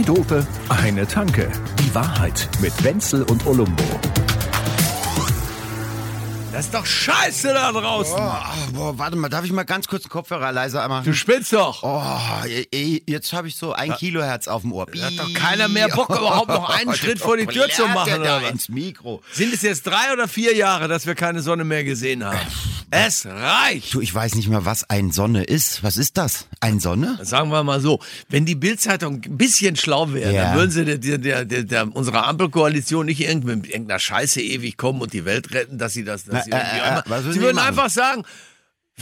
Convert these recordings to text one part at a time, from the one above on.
Zwei Dope, eine Tanke. Die Wahrheit mit Wenzel und Olumbo. Das ist doch scheiße da draußen. Oh, boah, warte mal, darf ich mal ganz kurz den Kopfhörer leiser machen? Du spinnst doch. Oh, ey, jetzt habe ich so ein Kilohertz auf dem Ohr. Da hat doch keiner mehr Bock, überhaupt noch einen Schritt vor die Tür zu machen, der oder da was? ins Mikro. Sind es jetzt drei oder vier Jahre, dass wir keine Sonne mehr gesehen haben? Es reicht. Du, ich weiß nicht mal, was ein Sonne ist. Was ist das? Ein Sonne? Sagen wir mal so, wenn die Bildzeitung ein bisschen schlau wäre, Ja. dann würden sie der, der, der, der, unserer Ampelkoalition nicht irgendwie mit irgendeiner Scheiße ewig kommen und die Welt retten, dass sie das, dass sie, Na, äh, irgendwie äh, was würden sie sie würden einfach sagen,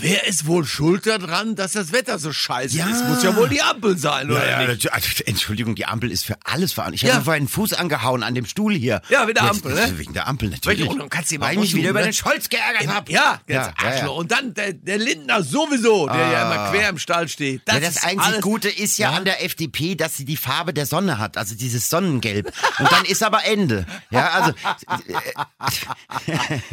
wer ist wohl schuld daran, dass das Wetter so scheiße Ja. ist? Muss ja wohl die Ampel sein, oder Ja, ja, nicht? also, Entschuldigung, die Ampel ist für alles verantwortlich. Ich Ja. habe vorhin den Fuß angehauen an dem Stuhl hier. Ja, wegen der Jetzt- Ampel, ne? Wegen der Ampel, natürlich. Und dann kannst du mal Weil ich mich wieder über den Scholz geärgert habe. Ja, jetzt Ja, ja, Arschloch. ja. Und dann der, der Lindner sowieso, der ja immer quer im Stall steht. Das, ja, das einzig alles- Gute ist ja, an der FDP, dass sie die Farbe der Sonne hat, also dieses Sonnengelb. Und dann ist aber Ende. Ja, also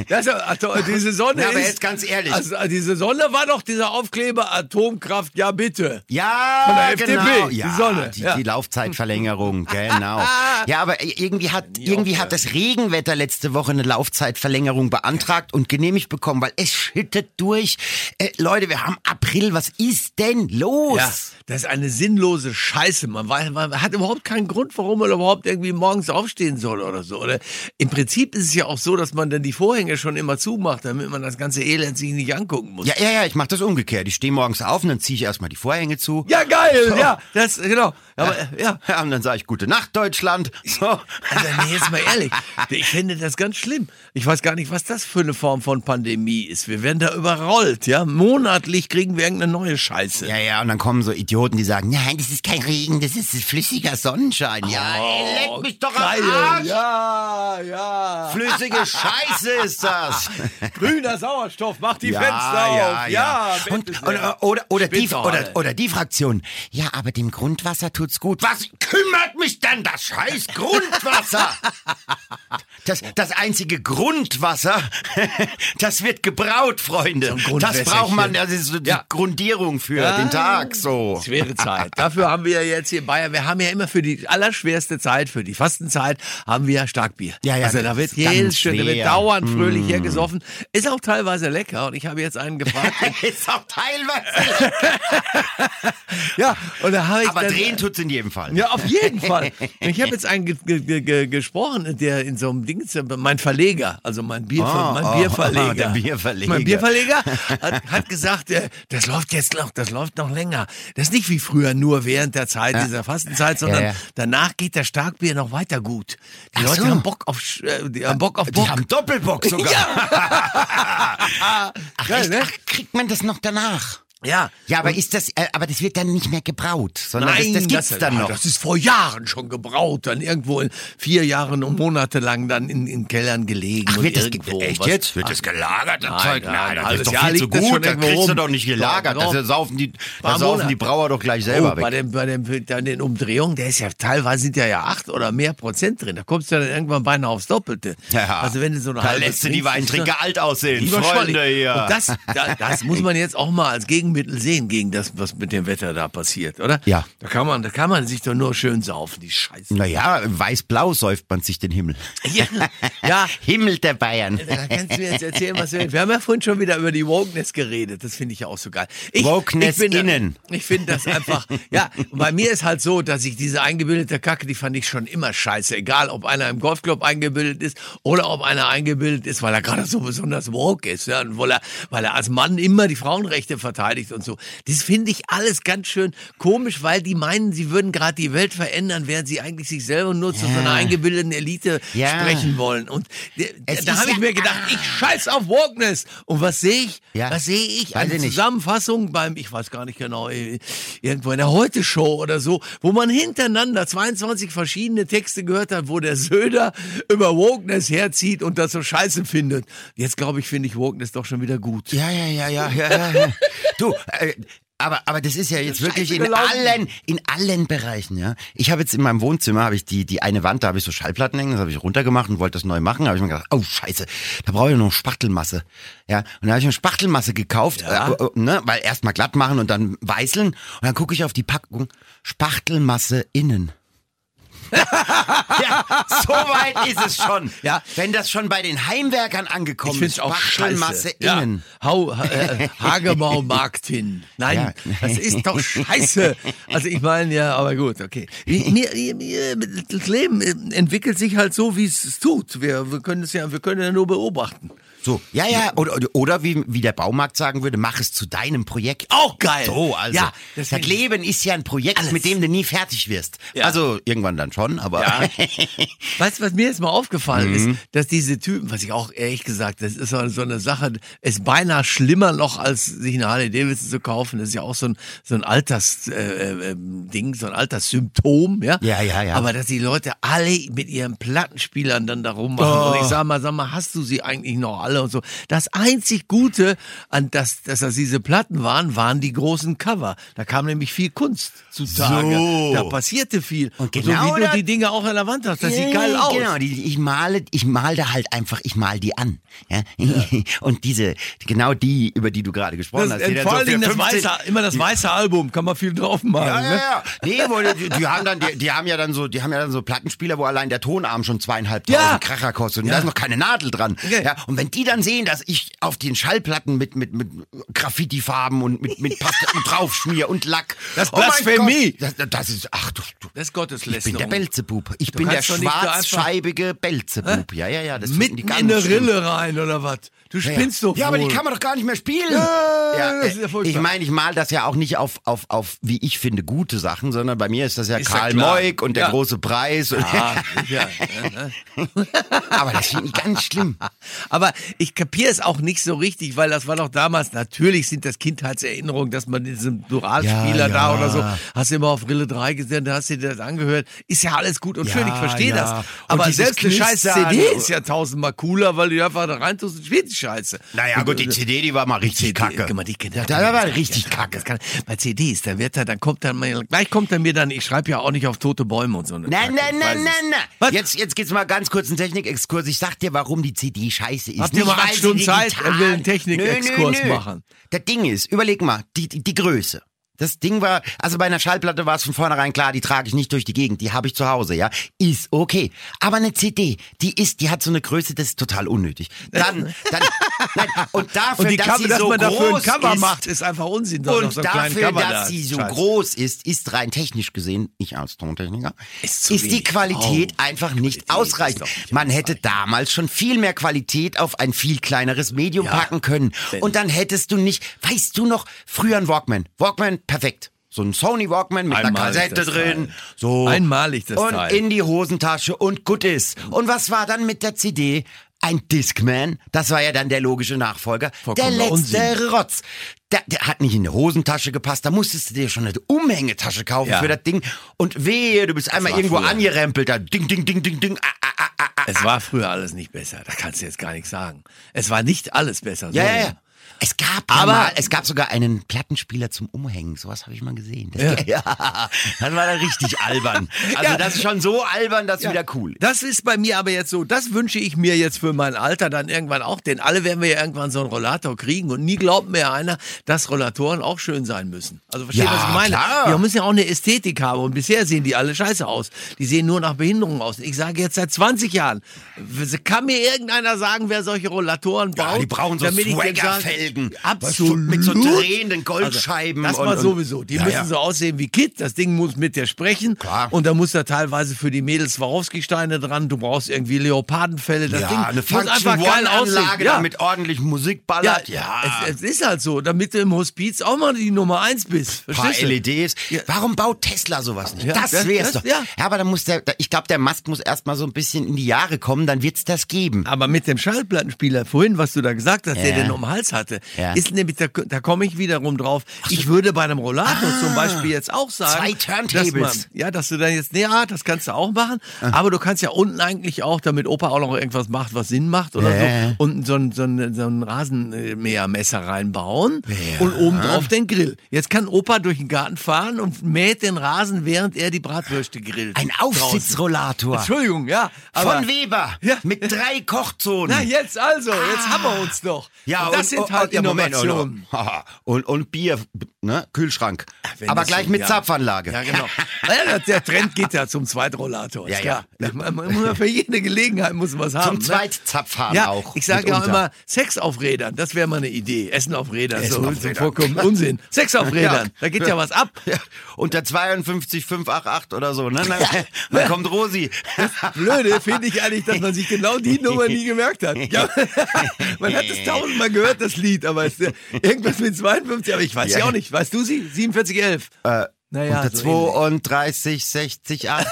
Das, also, diese Sonne Ja, aber ist, jetzt ganz ehrlich. Also, diese Sonne war doch dieser Aufkleber Atomkraft, ja bitte. ja, Von der FDP, genau. die ja, Sonne, Die, ja. die Laufzeitverlängerung, genau. Ja, aber irgendwie hat irgendwie hat das Regenwetter letzte Woche eine Laufzeitverlängerung beantragt und genehmigt bekommen, weil es schüttet durch. Äh, Leute, wir haben April, was ist denn los? Ja, das ist eine sinnlose Scheiße. Man, weiß, man hat überhaupt keinen Grund, warum man überhaupt irgendwie morgens aufstehen soll oder so. Oder im Prinzip ist es ja auch so, dass man dann die Vorhänge schon immer zumacht, damit man das ganze Elend sich nicht angucken muss. Ja, ja, ja, ich mache das umgekehrt. Ich stehe morgens auf und dann ziehe ich erstmal die Vorhänge zu. Ja, geil, ja, das, genau. Aber, ja. Ja, und dann sage ich Gute Nacht, Deutschland. So. Also, nee, jetzt mal ehrlich, ich finde das ganz schlimm. Ich weiß gar nicht, was das für eine Form von Pandemie ist. Wir werden da überrollt, ja. Monatlich kriegen wir irgendeine neue Scheiße. Ja, ja, und dann kommen so Idioten, die sagen, nein, das ist kein Regen, das ist flüssiger Sonnenschein. Ja, ey, leck mich doch am Oh, Geil. Arsch. Ja, ja. Flüssige Scheiße ist das. Grüner Sauerstoff, mach die ja, Fenster auf. ja, ja. Bett Und, und, leer. oder, oder, die, oder, oder die Fraktion. Ja, aber dem Grundwasser tut's gut. Was kümmert mich denn das scheiß Grundwasser? Das, das einzige Grundwasser, das wird gebraut, Freunde. ein das braucht man, das ist so die Ja. Grundierung für Ja. den Tag, so. Schwere Zeit. Dafür haben wir ja jetzt hier in Bayern, wir haben ja immer für die allerschwerste Zeit, für die Fastenzeit, haben wir ja Starkbier. Ja, ja, also da wird jedes schön, da wird. Mm. dauernd fröhlich hergesoffen. Ist auch teilweise lecker und ich habe jetzt einen gefragt. ist auch teilweise. ja, und da habe ich Aber dann, drehen tut's in jedem Fall. Ja, auf jeden Fall. Ich habe jetzt einen ge ge ge ge gesprochen, der in so einem Ding, mein Verleger, also mein, Bier Ah, mein ah, Bierverleger. der Bierverleger. Mein Bierverleger hat, hat gesagt, äh, das läuft jetzt noch, das läuft noch länger. Das ist nicht wie früher nur während der Zeit dieser Fastenzeit, sondern Ja, ja. danach geht das Starkbier noch weiter gut. Die Ach Leute so. haben Bock auf, äh, die haben Bock auf Bock. Die haben Doppelbock sogar. Ja. Ach, Geil, ne? Ach, kriegt man das noch danach? Ja. Ja, aber ist das, äh, aber das wird dann nicht mehr gebraut, sondern Nein, das, das gibt's dann ja, noch. Das ist vor Jahren schon gebraut, dann irgendwo in vier Jahren und Monate lang dann in, in Kellern gelegen. Ach, und wird das irgendwo ge- echt was- jetzt? Wird das gelagert, das Nein, Zeug? nein, Nein, ein das ist doch Jahr viel zu das gut. Das irgendwo kriegst du doch nicht gelagert. Doch, Das saufen die, das saufen die Brauer doch gleich Oh, selber bei weg. dem, bei dem, bei den Umdrehungen, der ist ja teilweise sind ja, ja acht oder mehr Prozent drin. Da kommst du dann irgendwann beinahe aufs Doppelte. Ja. Also wenn du so eine Da lässt du die Weintrinker das- alt aussehen, Freunde hier. Und das, da, das muss man jetzt auch mal als Gegenmittel sehen gegen das, was mit dem Wetter da passiert, oder? Ja. Da kann man, da kann man sich doch nur schön saufen, die Scheiße. Naja, weiß-blau säuft man sich den Himmel. Ja, ja. Himmel der Bayern. Da kannst du mir jetzt erzählen, was du willst. Wir haben ja vorhin schon wieder über die Wokeness geredet. Das finde ich ja auch so geil. Ich, Wokeness ich finde, innen. Ich finde das einfach, ja, und bei mir ist halt so, dass ich diese eingebildete Kacke, die fand ich schon immer scheiße. Egal, ob einer im Golfclub eingebildet ist oder ob einer eingebildet ist, weil er gerade so besonders woke ist, ja, und weil er, weil er als Mann immer die Frauenrechte verteidigt und so. Das finde ich alles ganz schön komisch, weil die meinen, sie würden gerade die Welt verändern, während sie eigentlich sich selber nur zu so einer eingebildeten Elite Ja. sprechen wollen. Und Es da habe ich ja- mir gedacht, ich scheiß auf Wokeness. Und was sehe ich? Ja. Was sehe ich? Eine. Zusammenfassung beim, ich weiß gar nicht genau, äh, irgendwo in der Heute-Show oder so, wo man hintereinander 22 verschiedene Texte gehört hat, wo der Söder über Wokeness herzieht und das so scheiße findet. Jetzt glaube ich, finde ich Wokeness doch schon wieder gut. Ja, ja, ja, ja, ja, ja. Du, äh, aber, aber das ist ja jetzt wirklich in gelaufen. allen, in allen Bereichen, ja. Ich habe jetzt in meinem Wohnzimmer, habe ich die, die eine Wand, da habe ich so Schallplatten hängen, das habe ich runtergemacht und wollte das neu machen, habe ich mir gedacht, oh Scheiße, da brauche ich noch Spachtelmasse. Ja, und dann habe ich mir Spachtelmasse gekauft, Ja. äh, äh, ne, weil erst mal glatt machen und dann weißeln und dann gucke ich auf die Packung, Spachtelmasse innen. Ja, so weit ist es schon. Ja. Wenn das schon bei den Heimwerkern angekommen ist, auch Spachtelmasse scheiße. Ja. innen. Hau, äh, Hagebaumarkt hin. Nein, Ja. das ist doch scheiße. Also ich meine, ja, aber gut, okay. Mir, mir, das Leben entwickelt sich halt so, wie es es tut. Wir, wir können es ja, wir können ja nur beobachten. So, ja, ja, oder, oder- wie, wie der Baumarkt sagen würde, mach es zu deinem Projekt. Auch geil. So, also, Ja, das Leben ist ja ein Projekt, Alles. mit dem du nie fertig wirst. Ja. Also, irgendwann dann schon, aber. Ja. Weißt du, was mir jetzt mal aufgefallen Mhm. ist, dass diese Typen, was ich auch ehrlich gesagt, das ist so so eine Sache, ist beinahe schlimmer noch, als sich eine Harley Davidson zu kaufen. Das ist ja auch so ein, so ein Alters, äh, äh, Ding, so ein Alterssymptom, ja? Ja, ja, ja. Aber dass die Leute alle mit ihren Plattenspielern dann da rummachen. Und ich sag mal, sag mal, hast du sie eigentlich noch alle und so. Das einzig Gute an das, dass das diese Platten waren, waren die großen Cover. Da kam nämlich viel Kunst zutage. So. Da passierte viel. Und so genau wie du die Dinge auch an der Wand hast. Das sieht geil Ja, aus. Genau, ich male, ich male da halt einfach, ich male die an. Ja? Und diese, genau die, über die du gerade gesprochen Das, hast. die vor allen Dingen für das 15 weiße, immer das weiße Album, kann man viel drauf machen. Ja, ja, ne? ja. Nee, wo, die, die haben dann, die, die haben ja dann so, die haben ja dann so Plattenspieler, wo allein der Tonarm schon zweieinhalbtausend Ja. Kracher kostet und Ja. da ist noch keine Nadel dran. Okay. Ja, und wenn die dann sehen, dass ich auf den Schallplatten mit, mit, mit Graffiti-Farben und mit, mit Pastetten draufschmier und Lack. Das ist Oh Blasphemie. Das, das ist, ach du, du Das ist ich bin Gotteslästerung. der Belzebub. Ich bin der schwarzscheibige Belzebub. Ja, ja, ja, das Mitten die in eine. Rille rein, oder was? Du Ja, spinnst doch Ja, aber die wohl. kann man doch gar nicht mehr spielen. Ja, das ist ja furchtbar. ich meine, ich mal das ja auch nicht auf, auf, auf, wie ich finde, gute Sachen, sondern bei mir ist das ja Ist ja Karl klar. Moik und der Ja. große Preis. Und Ah, ja, ja, ne? aber das finde ich ganz schlimm. Aber ich kapiere es auch nicht so richtig, weil das war doch damals, natürlich sind das Kindheitserinnerungen, dass man diesen Duralspieler Ja, da ja. oder so, hast du immer auf Rille 3 gesehen, da hast du dir das angehört. Ist ja alles gut und schön, Ja, ich verstehe ja. das. Und Aber dieses selbst eine scheiß Knistern. CD ist ja tausendmal cooler, weil du einfach da reintust und spielst die Scheiße. Naja, gut, die CD, die war mal richtig kacke. Guck mal, die, Ja, da war richtig kacke. Kann, bei CDs, da wird er, dann kommt dann mal, gleich kommt er mir dann, ich schreibe ja auch nicht auf tote Bäume und so. Nein, Kacke, nein, nein, nein, nein. Jetzt, jetzt geht's mal ganz kurz einen Technikexkurs. Ich sag dir, warum die CD scheiße ist. Habt ihr mal acht Stunden Zeit? Er will einen Technikexkurs machen. Das Ding ist, überleg mal, die, die, die Größe. Das Ding war, also bei einer Schallplatte war es von vornherein klar, die trage ich nicht durch die Gegend, die habe ich zu Hause, ja. Ist okay. Aber eine CD, die ist, die hat so eine Größe, das ist total unnötig. Dann, dann, nein, und dafür, Und die dass Cover, sie dass so man dafür ein groß Cover ist, macht, ist einfach Unsinn. da und so dafür, dass da. sie so Scheiße. groß ist, ist rein technisch gesehen, ich als Tontechniker, Ist ist, die. Qualität Oh, einfach nicht Qualität ausreichend. nicht Man hätte damals schon viel mehr Qualität auf ein viel kleineres Medium Ja, packen können. Und dann hättest du nicht, weißt du noch, früher ein Walkman. Walkman, perfekt. So ein Sony Walkman mit einer Einmalig Kassette das drin. Teil. So. Einmalig das und Teil. in die Hosentasche und gut ist. Und was war dann mit der CD? Ein Discman, das war ja dann der logische Nachfolger. der Vollkommener letzte Unsinn. Rotz. Der, der hat nicht in eine Hosentasche gepasst, da musstest du dir schon eine Umhängetasche kaufen Ja. für das Ding. Und wehe, du bist einmal irgendwo früher. angerempelt, da ding, ding, ding, ding, ding. Ah, ah, ah, ah, ah. Es war früher alles nicht besser. Da kannst du jetzt gar nichts sagen. Es war nicht alles besser. Ja, so. ja, ja. Es gab Aber- mal, es gab sogar einen Plattenspieler zum Umhängen. Sowas habe ich mal gesehen. Das, Ja. ja. das war dann richtig albern. Also Ja. das ist schon so albern, dass wieder cool. Das ist bei mir aber jetzt so, das wünsche ich mir jetzt für mein Alter dann irgendwann auch, denn alle werden wir ja irgendwann so einen Rollator kriegen und nie glaubt mir einer, dass Rollatoren auch schön sein müssen. Also versteht, Ja, was ich meine? klar. Wir müssen ja auch eine Ästhetik haben und bisher sehen die alle scheiße aus. Die sehen nur nach Behinderung aus. Ich sage jetzt seit 20 Jahren, kann mir irgendeiner sagen, wer solche Rollatoren baut? Ja, die brauchen so damit ich dem sage- Swagger-Felgen. Absolut. Mit so drehenden Goldscheiben. Also, das mal und- sowieso. Die Ja, müssen ja. so aussehen wie Kid. Das Ding muss mit dir sprechen. Klar. Und da muss da teilweise für die Mädels Swarovski-Steine dran. Du brauchst irgendwie Leopardenfälle. Das ja, Ding eine muss einfach geil aussehen. Ja. damit ordentlich Musik Ja, ballert. Ja, Es, es ist halt so, damit du im Hospiz auch mal die Nummer eins bist. paar Verstehst du? LEDs. Warum baut Tesla sowas nicht? Das wär's das- doch. ja. aber dann muss der, ich glaube, der Musk muss erstmal so ein bisschen in die Jahre kommen, dann wird's das geben. Aber mit dem Schallplattenspieler, vorhin, was du da gesagt hast, der Ja. den um den Hals hatte, Ja. ist nämlich, da, da komme ich wiederum drauf. Ich würde bei einem Rollator zum Beispiel jetzt auch sagen. Zwei Turntables. Dass man, ja, dass du dann jetzt, nee, ja, das kannst du auch machen. Aber du kannst ja unten eigentlich auch, damit Opa auch noch irgendwas macht, was Sinn macht oder Ja. so, unten so ein, so ein, so ein Rasenmähermesser reinbauen und oben drauf den Grill. Jetzt kann Opa durch den Garten fahren und mäht den Rasen, während er die Bratwürste grillt. Ein. Aufsitzrollator. Entschuldigung, ja. Von Weber. Ja. Mit drei Kochzonen. na, jetzt also, jetzt haben wir uns doch. Ja, und das sind halt ja, Moment. Und, und Bier, ne? Kühlschrank. Wenn Aber gleich so- mit ja. Zapfanlage. Ja, genau. Der Trend geht ja zum Zweitrollator. Ja, ja. ja für jede Gelegenheit muss man was haben. Zum ne? Zweitzapffahren Ja, auch. ich sage ja auch immer Sex auf Rädern. Das wäre mal eine Idee. Essen auf Rädern. Essen so, auf Rädern. vollkommen Unsinn. Sex auf Rädern. Da geht ja was ab. Unter 52 588 oder so, ne? Dann, dann kommt Rosi. Blöde finde ich eigentlich, dass man sich genau die Nummer nie gemerkt hat. Ja, man hat es tausendmal gehört, das Lied, aber es, irgendwas mit 52, aber ich weiß ja, Ja. auch nicht. Weißt du sie? 4711. Äh, Naja, unter so 32 60 8.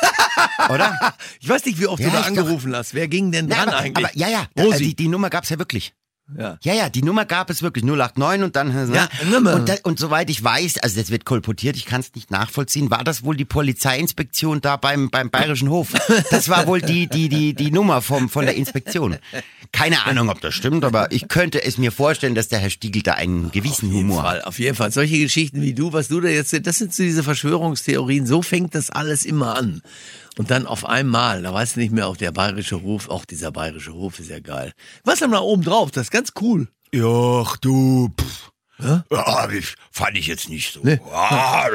Oder? Ich weiß nicht, wie oft Ja, du da angerufen hast. Wer ging denn Na, dran aber, eigentlich? aber ja, ja, Rosi. die, die Nummer gab's ja wirklich. Ja. Ja, ja, die Nummer gab es wirklich 089 und dann ne? Ja, Nummer. Und, da, und soweit ich weiß, also das wird kolportiert, ich kann es nicht nachvollziehen, war das wohl die Polizeiinspektion da beim beim Bayerischen Hof? Das war wohl die die die die Nummer vom von der Inspektion. Keine Ahnung, ob das stimmt, aber ich könnte es mir vorstellen, dass der Herr Stiegel da einen gewissen Auf Humor hat. Fall, auf jeden Fall. Solche Geschichten wie du, was du da jetzt, das sind so diese Verschwörungstheorien. So fängt das alles immer an. Und dann auf einmal, da weißt du nicht mehr, auch der bayerische Hof, auch dieser bayerische Hof ist ja geil. Was haben wir da oben drauf? Das ist ganz cool. Ach du, pff. Ja, ich, fand ich jetzt nicht so. Nee. Ah,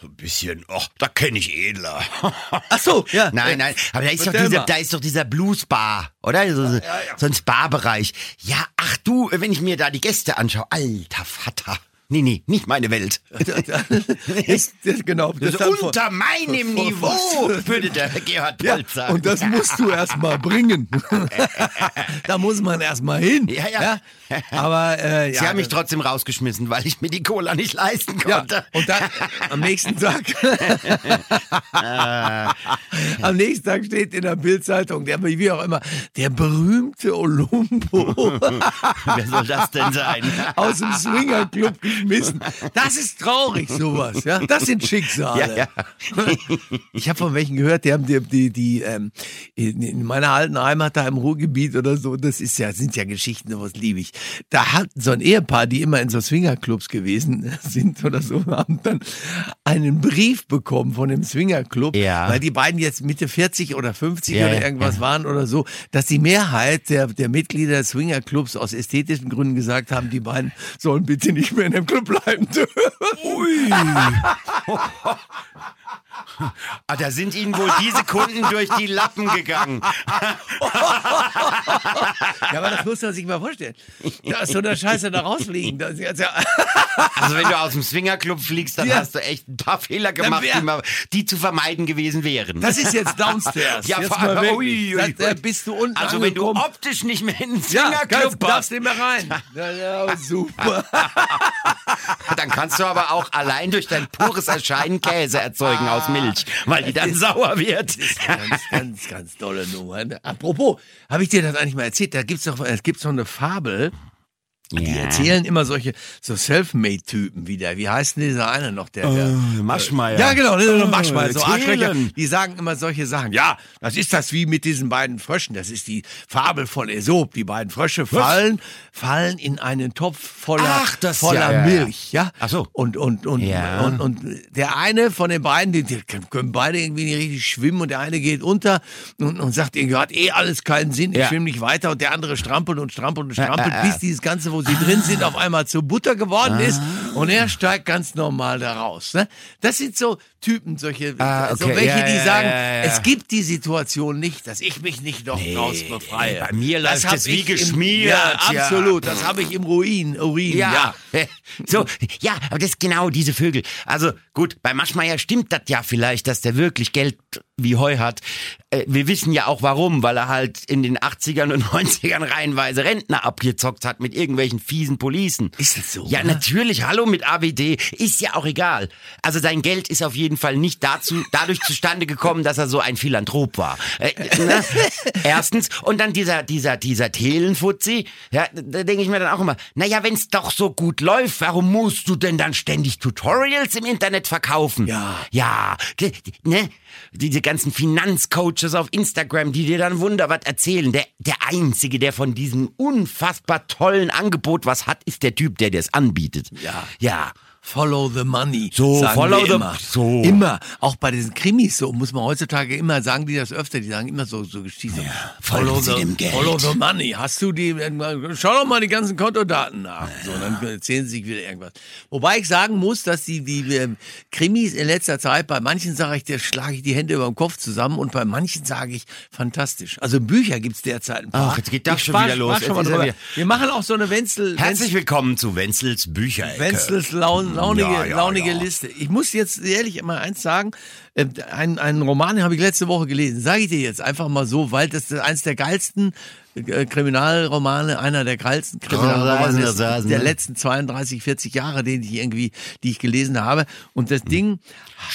so ein bisschen, ach, da kenne ich Edler. Ach so, ja. Nein, nein, aber da ist, doch dieser, da ist doch dieser Blues Bar, oder? So, so ein Spa-Bereich. Ja, ach du, wenn ich mir da die Gäste anschaue, alter Vater. Nee, nee, nicht meine Welt. ist, das, genau. Das vor- unter meinem vor- Niveau, würde der Gerhard Ja, Polt sagen. und das musst du erst mal bringen. da muss man erst mal hin. Ja, ja. Aber äh, ja, Sie haben mich trotzdem rausgeschmissen, weil ich mir die Cola nicht leisten Ja, konnte. und dann am nächsten Tag. am nächsten Tag steht in der Bildzeitung, der wie auch immer, der berühmte Olumbo Wer soll das denn sein? aus dem Swingerclub geschmissen. Das ist traurig, sowas. Ja, das sind Schicksale. Ja, Ich habe von welchen gehört, die haben die, die, die ähm, in, in meiner alten Heimat da im Ruhrgebiet oder so. Das ist ja, sind ja Geschichten, sowas liebe ich. Da hat so ein Ehepaar, die immer in so Swingerclubs gewesen sind oder so, haben dann einen Brief bekommen von dem Swingerclub, Ja. weil die beiden jetzt Mitte 40 oder 50 Ja, oder ja, irgendwas waren oder so, dass die Mehrheit der, der Mitglieder des Swingerclubs aus ästhetischen Gründen gesagt haben, die beiden sollen bitte nicht mehr in dem Club bleiben. Ui. ah, da sind Ihnen wohl diese Kunden durch die Lappen gegangen. Ja, aber das muss man sich mal vorstellen. Da ist so eine Scheiße da rausfliegen. Das ist ja, Also wenn du aus dem Swingerclub fliegst, dann Ja. hast du echt ein paar Fehler gemacht, wär- die, mal, die zu vermeiden gewesen wären. das ist jetzt downstairs. ja, jetzt vor allem, ui, ui, Da- da ui. bist du unten Also wenn du optisch nicht mehr in den ja, Swingerclub kannst, passt, darfst nicht mehr rein. Ja, ja, super. dann kannst du aber auch allein durch dein pures Erscheinen Käse erzeugen aus Milch, weil die dann sauer wird. Ganz, ganz, ganz tolle Nummer. Apropos, habe ich dir das eigentlich mal erzählt? Da gibt's doch, es gibt so eine Fabel. Die erzählen immer solche so Selfmade-Typen wieder. Wie heißt denn dieser eine noch? Der, der Maschmeier. Ja, genau, ist so Maschmal, so. Arschlöcher. Die sagen immer solche Sachen. Ja, das ist das wie mit diesen beiden Fröschen. Das ist die Fabel von Aesop. Die beiden Frösche fallen, fallen in einen Topf voller, Ach, das- voller ja. Milch, ja. Ach so. Und, und, und, Ja. und, und der eine von den beiden, die, die können beide irgendwie nicht richtig schwimmen und der eine geht unter und, und sagt, irgendwie hat eh alles keinen Sinn, ich schwimme nicht weiter und der andere strampelt und strampelt und strampelt, äh, äh. bis dieses Ganze, wo sie drin sind, auf einmal zu Butter geworden ist und er steigt ganz normal da raus. Ne? Das sind so Typen, solche, Ah, so okay. welche, Ja, die ja, sagen, ja, es gibt die Situation nicht, dass ich mich nicht noch draus befreie. bei mir Das läuft hab es wie im- geschmiert, Ja, ja. absolut. Das habe ich im Ruin, Urin, ja. So, ja, aber das ist genau diese Vögel. Also gut, bei Maschmeyer stimmt das ja vielleicht, dass der wirklich Geld wie Heu hat. Äh, Wir wissen ja auch warum, weil er halt in den 80ern und 90ern reihenweise Rentner abgezockt hat mit irgendwelchen fiesen Policen. Ist das so, Ja, oder? natürlich. Hallo mit AWD. Ist ja auch egal. Also sein Geld ist auf jeden Fall nicht dazu, dadurch zustande gekommen, dass er so ein Philanthrop war. Äh, ne? Erstens. Und dann dieser, dieser, dieser Thelenfuzzi. Ja, da denke ich mir dann auch immer, naja, wenn es doch so gut läuft, warum musst du denn dann ständig Tutorials im Internet verkaufen? Ja. Ja, ne? Diese ganzen Finanzcoaches auf Instagram, die dir dann wunder was erzählen. Der, der Einzige, der von diesem unfassbar tollen Angebot was hat, ist der Typ, der dir es anbietet. Ja. Ja. Follow the money. So, sagen follow the- immer. so. Immer. Auch bei diesen Krimis so muss man heutzutage immer sagen, die das öfter, die sagen immer so, so Geschichten. Sie dem Geld. Follow the money. Hast du die, schau doch mal die ganzen Kontodaten nach. So, dann erzählen sie sich wieder irgendwas. Wobei ich sagen muss, dass die, die ähm, Krimis in letzter Zeit, bei manchen sage ich, da schlage ich die Hände über den Kopf zusammen und bei manchen sage ich, fantastisch. Also Bücher gibt's derzeit ein paar. Ach, jetzt geht das Ich schon wieder los. Schon mal drüber. Wir machen auch so eine Wenzel, Herzlich willkommen zu Wenzels Bücherecke. Wenzels laun, launige, Ja, ja, launige ja. Liste. Ich muss jetzt ehrlich immer eins sagen, äh, ein, einen Roman habe ich letzte Woche gelesen, sage ich dir jetzt einfach mal so, weil das ist eins der geilsten äh, Kriminalromane, einer der geilsten Kriminalromane des- Rasen, der ne? letzten 32, 40 Jahre, den ich irgendwie, die ich gelesen habe. Und das Ding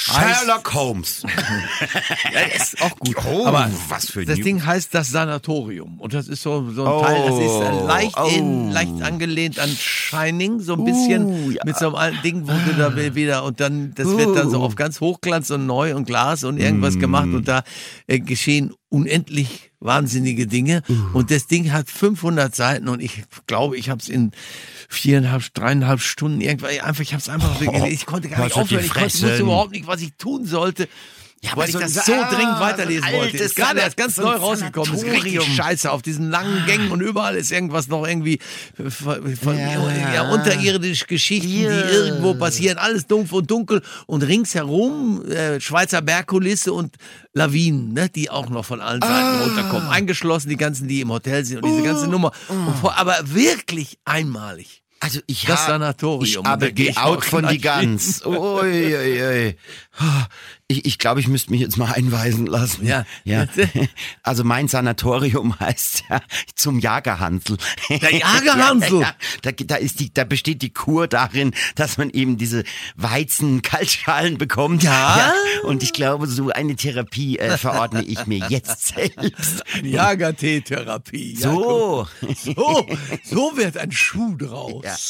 heißt, Sherlock Holmes. ja, ist auch gut. Oh, aber was für das New- Ding heißt das Sanatorium und das ist so, so ein Oh, Teil, das ist äh, leicht, oh. in, leicht angelehnt an Shining, so ein bisschen Uh, ja. mit so einem alten Ding, wo du da wieder und dann das wird dann so Uh. auf ganz Hochglanz und neu und Glas und irgendwas Mm. gemacht und da äh, geschehen unendlich wahnsinnige Dinge Uh. und das Ding hat 500 Seiten und ich glaube, ich habe es in viereinhalb, dreieinhalb Stunden irgendwann einfach, ich habe es einfach gelesen. Ich konnte gar nicht aufhören, ich konnte, wusste überhaupt nicht, was ich tun sollte. Ja, weil ich so das so ah, dringend so weiterlesen wollte. altes Ist gerade erst ganz so neu rausgekommen. Ist richtig scheiße auf diesen langen Gängen und überall ist irgendwas noch irgendwie von, Ja. ja. unterirdisch Geschichten, Ja. die irgendwo passieren. Alles dumpf und dunkel und ringsherum äh, Schweizer Bergkulisse und Lawinen, ne, die auch noch von allen Ah. Seiten runterkommen. Eingeschlossen die ganzen, die im Hotel sind und diese ganze Nummer. Und vor, aber wirklich einmalig. Also ich Das ha- Sanatorium. Ich habe geout von die. Gans. Ui, ui, ui. Ich, ich glaube, ich müsste mich jetzt mal einweisen lassen. Ja. ja. Also mein Sanatorium heißt ja zum Jagerhansel. Der Jagerhansel? Ja, ja, da, da, ist die, da besteht die Kur darin, dass man eben diese Weizen-Kaltschalen bekommt. Ja? Und ich glaube, so eine Therapie äh, verordne ich mir jetzt selbst. Jagertee-Therapie. Ja, So. So, so wird ein Schuh draus.